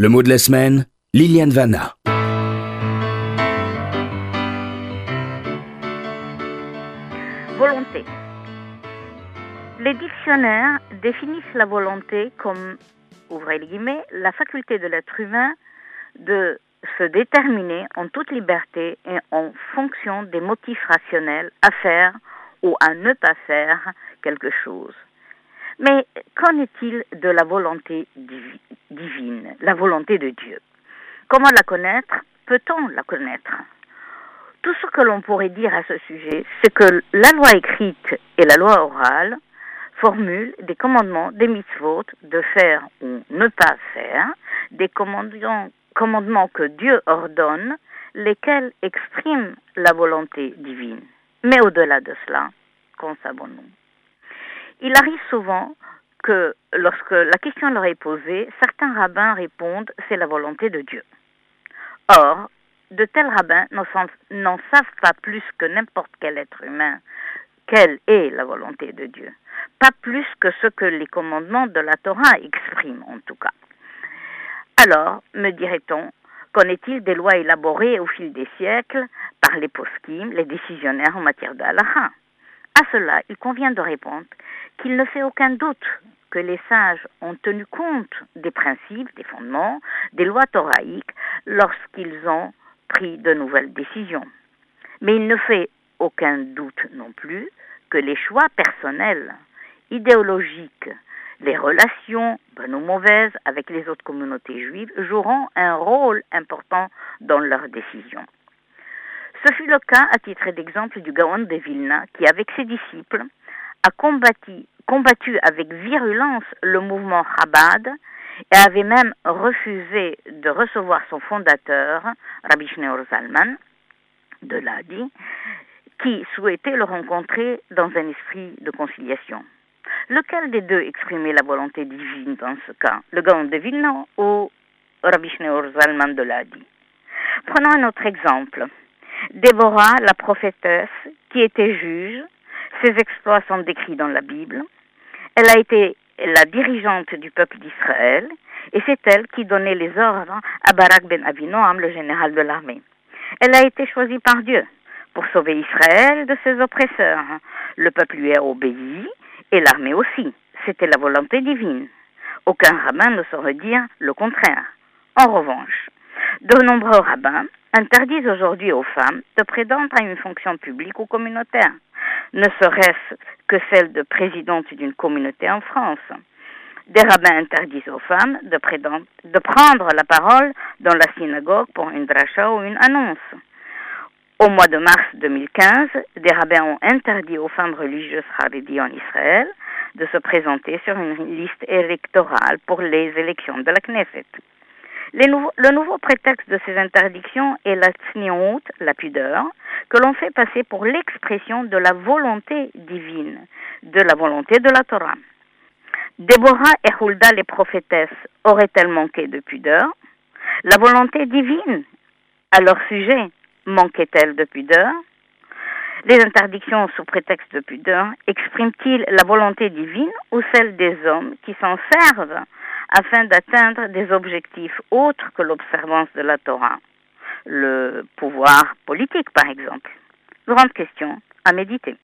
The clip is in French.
Le mot de la semaine, Liliane Vanna. Volonté. Les dictionnaires définissent la volonté comme, ouvrez les guillemets, la faculté de l'être humain de se déterminer en toute liberté et en fonction des motifs rationnels à faire ou à ne pas faire quelque chose. Mais qu'en est-il de la volonté divine, la volonté de Dieu. Comment la connaître? Peut-on la connaître? Tout ce que l'on pourrait dire à ce sujet, c'est que la loi écrite et la loi orale formulent des commandements, des mitzvot, de faire ou ne pas faire, des commandements, commandements que Dieu ordonne, lesquels expriment la volonté divine. Mais au-delà de cela, qu'en savons-nous il arrive souvent que lorsque la question leur est posée, certains rabbins répondent c'est la volonté de Dieu. Or, de tels rabbins n'en savent pas plus que n'importe quel être humain quelle est la volonté de Dieu, pas plus que ce que les commandements de la Torah expriment en tout cas. Alors, me dirait-on, qu'en est-il des lois élaborées au fil des siècles par les poskim, les décisionnaires en matière d'Allah À cela, il convient de répondre qu'il ne fait aucun doute que les sages ont tenu compte des principes, des fondements, des lois thoraïques lorsqu'ils ont pris de nouvelles décisions. Mais il ne fait aucun doute non plus que les choix personnels, idéologiques, les relations, bonnes ou mauvaises, avec les autres communautés juives joueront un rôle important dans leurs décisions. Ce fut le cas, à titre d'exemple, du Gaon de Vilna, qui, avec ses disciples, a combattu, combattu avec virulence le mouvement Chabad et avait même refusé de recevoir son fondateur, Rabbi Shneur Zalman, de l'Adi, qui souhaitait le rencontrer dans un esprit de conciliation. Lequel des deux exprimait la volonté divine dans ce cas? Le Gaon de Vilna ou Rabbi Shneur Zalman de l'Adi Prenons un autre exemple. Déborah, la prophétesse, qui était juge, ses exploits sont décrits dans la Bible. Elle a été la dirigeante du peuple d'Israël et c'est elle qui donnait les ordres à Barak ben Avinoam, le général de l'armée. Elle a été choisie par Dieu pour sauver Israël de ses oppresseurs. Le peuple lui a obéi et l'armée aussi. C'était la volonté divine. Aucun rabbin ne saurait dire le contraire. En revanche, de nombreux rabbins interdisent aujourd'hui aux femmes de prétendre à une fonction publique ou communautaire ne serait-ce que celle de présidente d'une communauté en France. Des rabbins interdisent aux femmes de, prendre la parole dans la synagogue pour une dracha ou une annonce. Au mois de mars 2015, des rabbins ont interdit aux femmes religieuses haredi en Israël de se présenter sur une liste électorale pour les élections de la Knesset le nouveau prétexte de ces interdictions est la tsniout, la pudeur, que l'on fait passer pour l'expression de la volonté divine, de la volonté de la Torah. Déborah et Hulda, les prophétesses, auraient-elles manqué de pudeur? La volonté divine, à leur sujet, manquait-elle de pudeur? Les interdictions sous prétexte de pudeur expriment-ils la volonté divine ou celle des hommes qui s'en servent afin d'atteindre des objectifs autres que l'observance de la Torah, le pouvoir politique par exemple. Grande question à méditer.